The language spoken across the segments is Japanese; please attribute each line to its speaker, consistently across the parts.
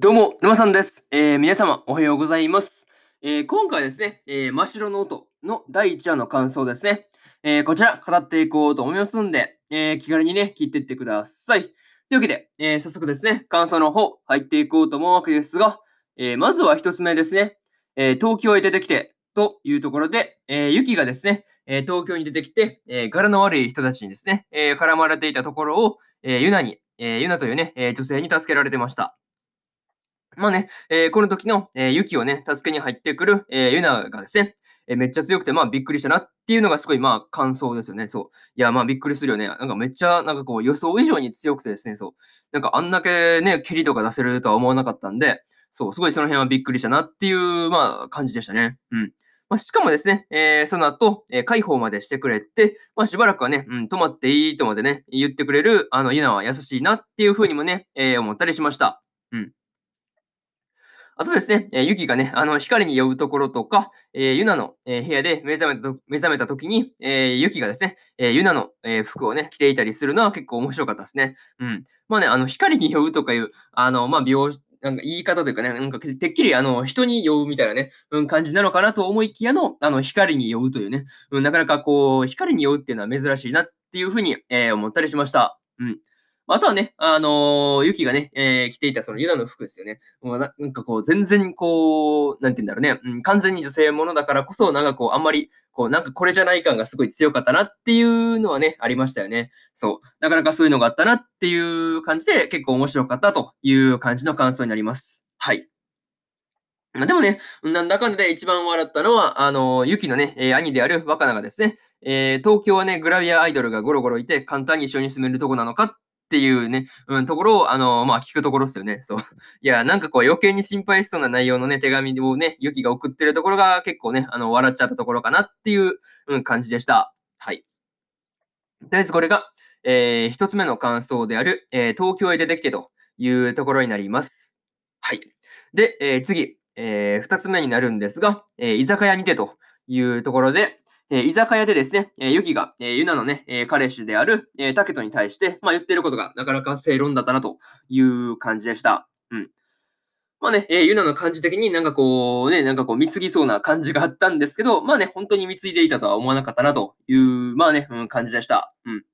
Speaker 1: どうも、沼さんです。えー皆様、おはようございます。えー今回ですね、えー真っ白の音の第1話の感想ですね。えこちら、語っていこうと思いますんで、え気軽にね、聞いていってください。というわけで、え早速ですね、感想の方、入っていこうと思うわけですが、えまずは一つ目ですね、え東京へ出てきて、というところで、えー、ユキがですね、え東京に出てきて、え柄の悪い人たちにですね、え絡まれていたところを、えーユナに、えーユナというね、え女性に助けられてました。まあね、えーこの時の、えーユキをね、助けに入ってくる、えーユナがですね、えめっちゃ強くて、まあびっくりしたなっていうのがすごい、まあ感想ですよね。そう。いや、まあびっくりするよね。なんかめっちゃ、なんかこう予想以上に強くてですね、そう。なんかあんだけね、蹴りとか出せるとは思わなかったんで、そう、すごいその辺はびっくりしたなっていう、まあ感じでしたね。うん。まあ、しかもですね、えーその後、えー解放までしてくれて、まあ、しばらくはね、うん、泊まっていいとまでね、言ってくれる、あの、ユナは優しいなっていうふうにもね、えー思ったりしました。うん。あとですね、えーユキがね、あの、光に酔うところとか、えーユナの、え部屋で目覚めたと目覚めた時に、えーユキがですね、えユナの、え服をね、着ていたりするのは結構面白かったですね。うん。まあね、あの、光に酔うとかいう、あの、まあ、描なんか言い方というかね、なんかてっきりあの人に酔うみたいなね、うん、感じなのかなと思いきやの、あの光に酔うというね、うん、なかなかこう、光に酔うっていうのは珍しいなっていうふうに、えー思ったりしました。うん。あとはね、あのーユキがね、えー着ていたそのユナの服ですよね。もうななんかこう、全然こう、なんて言うんだろうね、うん、完全に女性ものだからこそ、なんかこう、あんまり、こう、なんかこれじゃない感がすごい強かったなっていうのはね、ありましたよね。そう。なかなかそういうのがあったなっていう感じで、結構面白かったという感じの感想になります。はい。まあ、でもね、なんだかんだで一番笑ったのは、あの、ユキのね、えー兄である若菜がですね、えー東京はね、グラビアアイドルがゴロゴロいて、簡単に一緒に住めるとこなのかっていうね、うん、ところを、あの、まあ、聞くところですよね。そう。いや、なんかこう、余計に心配しそうな内容のね、手紙をね、ユキが送ってるところが結構ね、あの、笑っちゃったところかなっていう、うん、感じでした。はい。とりあえずこれが、えー一つ目の感想である、えー東京へ出てきてというところになります。はい。で、えー次、えー二つ目になるんですが、えー居酒屋にてというところで、え居酒屋でですね、えーユキが、えーユナのね、え彼氏である、えータケトに対して、まあ、言ってることがなかなか正論だったなという感じでした。うん。まあね、えーユナの感じ的になんかこうね、なんかこう貢ぎそうな感じがあったんですけど、まあね、本当に貢いでいたとは思わなかったなという、まあね、うん、感じでした。うん。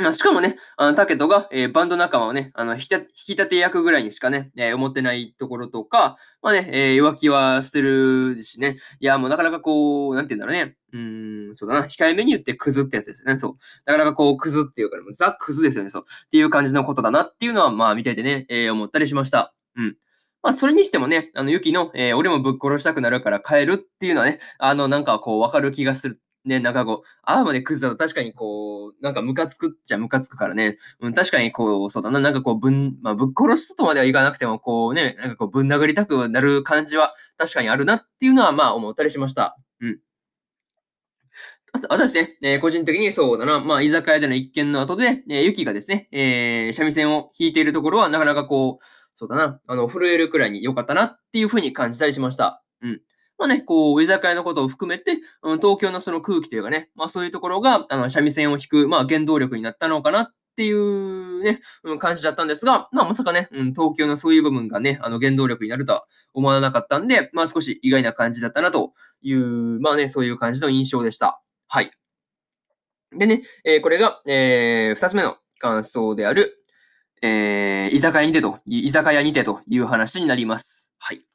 Speaker 1: まあ、しかもね、あのタケトが、えーバンド仲間をね、あの引き立て役ぐらいにしかね、えー思ってないところとか、まあね、えー浮気はしてるしね、いや、もうなかなかこう、なんて言うんだろうね、うん、そうだな、控えめに言ってクズってやつですよね、そう。なかなかこう、クズっていうか、もうザ・クズですよね、そう。っていう感じのことだなっていうのは、まあ見ていてね、え思ったりしました。うん。まあ、それにしてもね、あの、ユキの、え俺もぶっ殺したくなるから帰るっていうのはね、あの、なんかこう、わかる気がする。ね、なんかこう、ああまでクズだと確かにこう、なんかムカつくっちゃムカつくからね、うん、確かにこう、そうだな、なんかこう、ぶん、まあ、ぶっ殺すとまではいかなくても、こうね、なんかこう、ぶん殴りたくなる感じは確かにあるなっていうのは、まあ、思ったりしました。うん。あとあとですね、えー個人的にそうだな、まあ、居酒屋での一件の後で、えーユキがですね、えー三味線を弾いているところは、なかなかこう、そうだな、あの、震えるくらいに良かったなっていうふうに感じたりしました。うん。まあね、こう、居酒屋のことを含めて、うん、東京のその空気というかね、まあそういうところが、あの、三味線を弾く、まあ原動力になったのかなっていうね、うん、感じだったんですが、まあまさかね、うん、東京のそういう部分がね、あの原動力になるとは思わなかったんで、まあ少し意外な感じだったなという、まあね、そういう感じの印象でした。はい。でね、えーこれが、えー二つ目の感想である、えー居酒屋にてと、居酒屋にてという話になります。はい。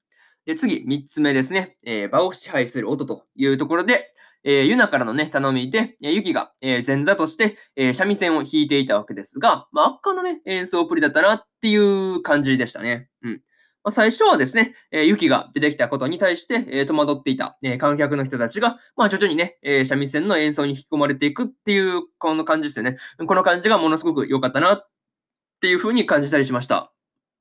Speaker 1: で、次、三つ目ですね。えー場を支配する音というところで、えーユナからのね、頼みで、えーユキが、えー前座として、えー三味線を弾いていたわけですが、まあ、圧巻のね、演奏プリだったなっていう感じでしたね。うん。まあ、最初はですね、えーユキが出てきたことに対して、えー戸惑っていた、えー観客の人たちが、まあ、徐々にね、えー三味線の演奏に引き込まれていくっていう、この感じですよね。この感じがものすごく良かったなっていうふうに感じたりしました。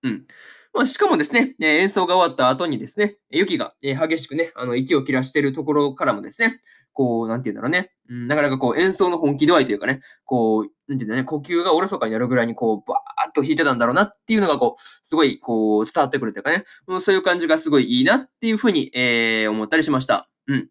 Speaker 1: うん。まあ、しかもですね、えー演奏が終わった後にですね、えーユキが、えー激しくね、あの、息を切らしているところからもですね、こう、なんて言うんだろうね、うん、なかなかこう、演奏の本気度合いというかね、こう、なんて言うんだね、呼吸がおろそかになるぐらいに、こう、バーッと弾いてたんだろうなっていうのが、こう、すごい、こう、伝わってくるというかね、うんそういう感じがすごいいいなっていうふうに、えー思ったりしました。うん。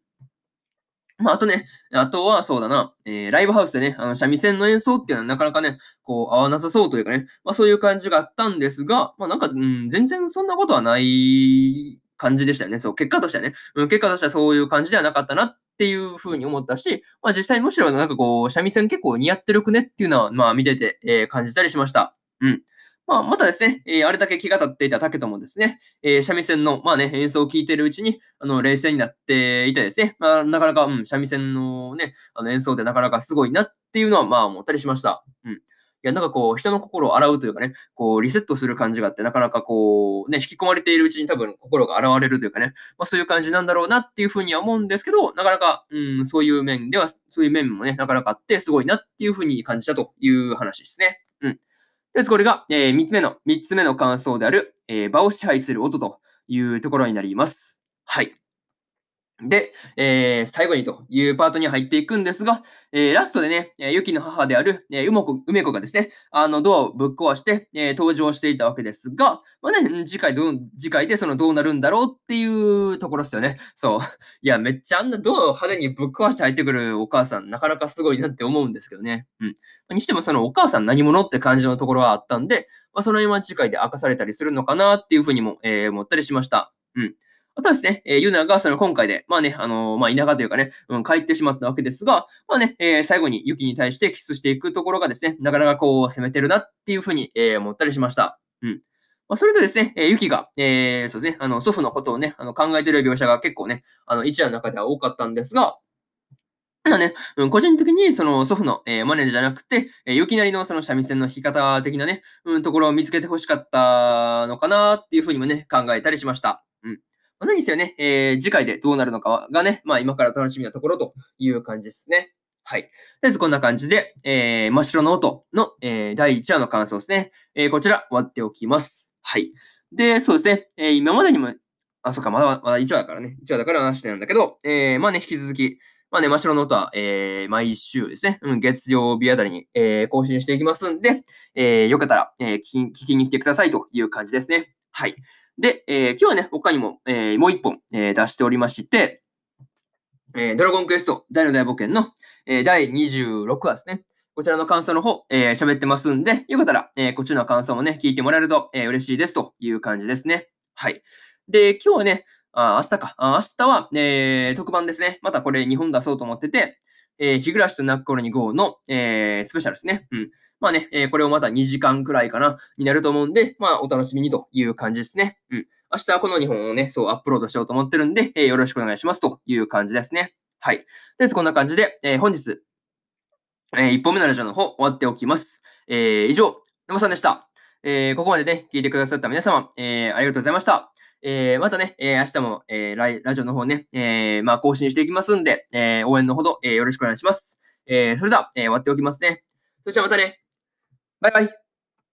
Speaker 1: まあ、あとね、あとはそうだな、えー、ライブハウスでね、あの三味線の演奏っていうのはなかなかね、こう合わなさそうというかね、まあそういう感じがあったんですが、まあなんか、うん、全然そんなことはない感じでしたよね。そう、結果としてはね、うん、結果としてはそういう感じではなかったなっていうふうに思ったし、まあ実際むしろなんかこう、三味線結構似合ってるくねっていうのは、まあ見てて、えー、感じたりしました。うん。まあ、またですね、えー、あれだけ気が立っていた竹ともですね、えー、三味線の、まあね、演奏を聴いているうちに、あの、冷静になっていてですね、まあ、なかなか、うん、三味線のね、あの演奏ってなかなかすごいなっていうのは、まあ、思ったりしました。うん。いや、なんかこう、人の心を洗うというかね、こう、リセットする感じがあって、なかなかこう、ね、引き込まれているうちに多分心が洗われるというかね、まあそういう感じなんだろうなっていうふうには思うんですけど、なかなか、うん、そういう面では、そういう面もね、なかなかあって、すごいなっていうふうに感じたという話ですね。です。これが、えー、3つ目の、3つ目の感想である、えー、場を支配する音というところになります。はい。で、えー、最後にというパートに入っていくんですが、えー、ラストでね、えー、ユキの母である、えー、梅子梅子がですね、あのドアをぶっ壊して、えー、登場していたわけですが、まあね、次回ど、次回でそのどうなるんだろうっていうところですよね。そう。いや、めっちゃあんなドアを派手にぶっ壊して入ってくるお母さん、なかなかすごいなって思うんですけどね。うん。にしてもそのお母さん何者って感じのところはあったんで、まあ、その辺は次回で明かされたりするのかなっていうふうにも、えー、思ったりしました。うん。あとはですね、えー、ユナがその今回で、まあね、あのー、まあ、田舎というかね、うん、帰ってしまったわけですが、まあね、えー、最後にユキに対してキスしていくところがですね、なかなかこう攻めてるなっていうふうに、えー、思ったりしました。うん。まあ、それとですね、えー、ユキが、えー、そうですね、あの、祖父のことをね、あの考えてる描写が結構ね、あの、一話の中では多かったんですが、まあね、うん、個人的にその祖父の、えー、マネーじゃなくて、えー、ユキなりのその三味線の弾き方的なね、うん、ところを見つけてほしかったのかなっていうふうにもね、考えたりしました。うん。まあ、何せよね、えー、次回でどうなるのかがね、まあ今から楽しみなところという感じですね。はい。とりあえずこんな感じで、えー、真っ白の音の、えー、第1話の感想ですね。えー、こちら終わっておきます。はい。で、そうですね、えー、今までにも、あ、そっか、まだ、まだ1話だからね。1話だから話してなんだけど、えー、まあね、引き続き、まあね、真っ白の音は、えー、毎週ですね、うん、月曜日あたりに、えー、更新していきますんで、えー、よかったら、えー、聞き聞きに来てくださいという感じですね。はい。で、えー、今日はね、他にも、えー、もう一本、えー、出しておりまして、えー、ドラゴンクエスト大の大冒険の、えー、第26話ですね。こちらの感想の方、えー、喋ってますんで、よかったら、えー、こっちの感想もね、聞いてもらえると、えー、嬉しいですという感じですね。はい。で、今日はね、あ明日か。あ明日は、えー、特番ですね。またこれ2本出そうと思ってて、えー、日暮らしと泣く頃に GO の、えー、スペシャルですね。うん。まあね、えー、これをまた2時間くらいかな、になると思うんで、まあお楽しみにという感じですね。うん。明日はこの2本をね、そうアップロードしようと思ってるんで、えー、よろしくお願いしますという感じですね。はい。とりあえずこんな感じで、えー、本日、えー、1本目のラジオの方終わっておきます。えー、以上、山さんでした。えー、ここまでね、聞いてくださった皆様、えー、ありがとうございました。えー、またね、えー、明日も、えー、ララジオの方ね、えー、まあ、更新していきますんで、えー、応援のほど、えー、よろしくお願いします。えー、それでは、えー、終わっておきますね。それじゃあまたね。バイバイ。